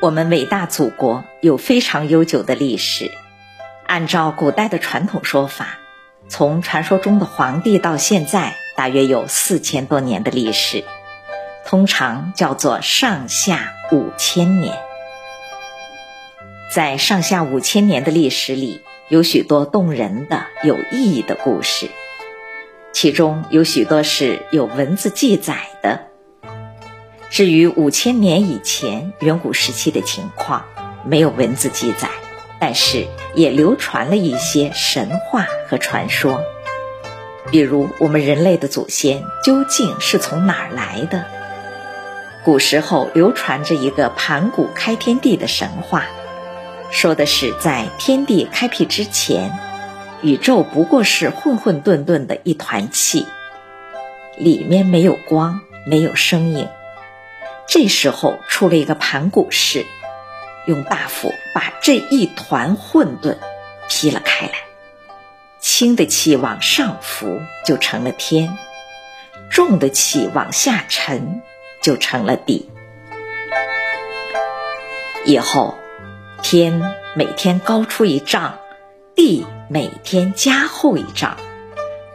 我们伟大祖国有非常悠久的历史。按照古代的传统说法，从传说中的皇帝到现在，大约有四千多年的历史，通常叫做上下五千年。在上下五千年的历史里，有许多动人的、有意义的故事，其中有许多是有文字记载的。至于五千年以前远古时期的情况，没有文字记载，但是也流传了一些神话和传说。比如，我们人类的祖先究竟是从哪儿来的？古时候流传着一个盘古开天地的神话，说的是在天地开辟之前，宇宙不过是混混沌沌的一团气，里面没有光，没有声音。这时候出了一个盘古氏，用大斧把这一团混沌劈了开来，轻的气往上浮就成了天，重的气往下沉就成了地。以后天每天高出一丈，地每天加厚一丈，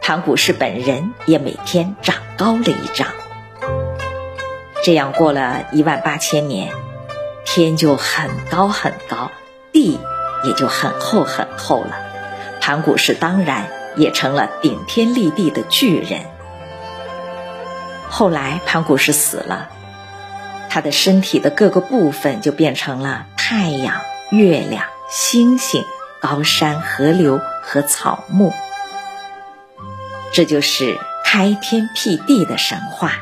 盘古氏本人也每天长高了一丈。这样过了一万八千年，天就很高很高，地也就很厚很厚了。盘古氏当然也成了顶天立地的巨人。后来盘古氏死了，他的身体的各个部分就变成了太阳、月亮、星星、高山、河流和草木。这就是开天辟地的神话。